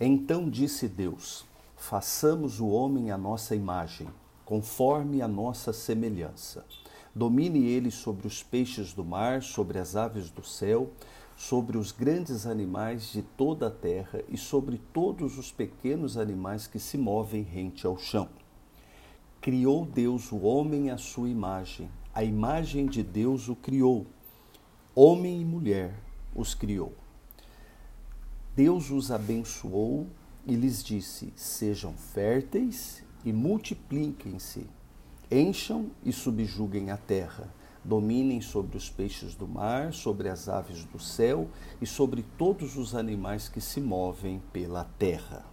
Então disse Deus: Façamos o homem à nossa imagem, conforme a nossa semelhança. Domine ele sobre os peixes do mar, sobre as aves do céu, sobre os grandes animais de toda a terra e sobre todos os pequenos animais que se movem rente ao chão. Criou Deus o homem à sua imagem, a imagem de Deus o criou. Homem e mulher os criou. Deus os abençoou e lhes disse: Sejam férteis e multipliquem-se, encham e subjuguem a terra, dominem sobre os peixes do mar, sobre as aves do céu e sobre todos os animais que se movem pela terra.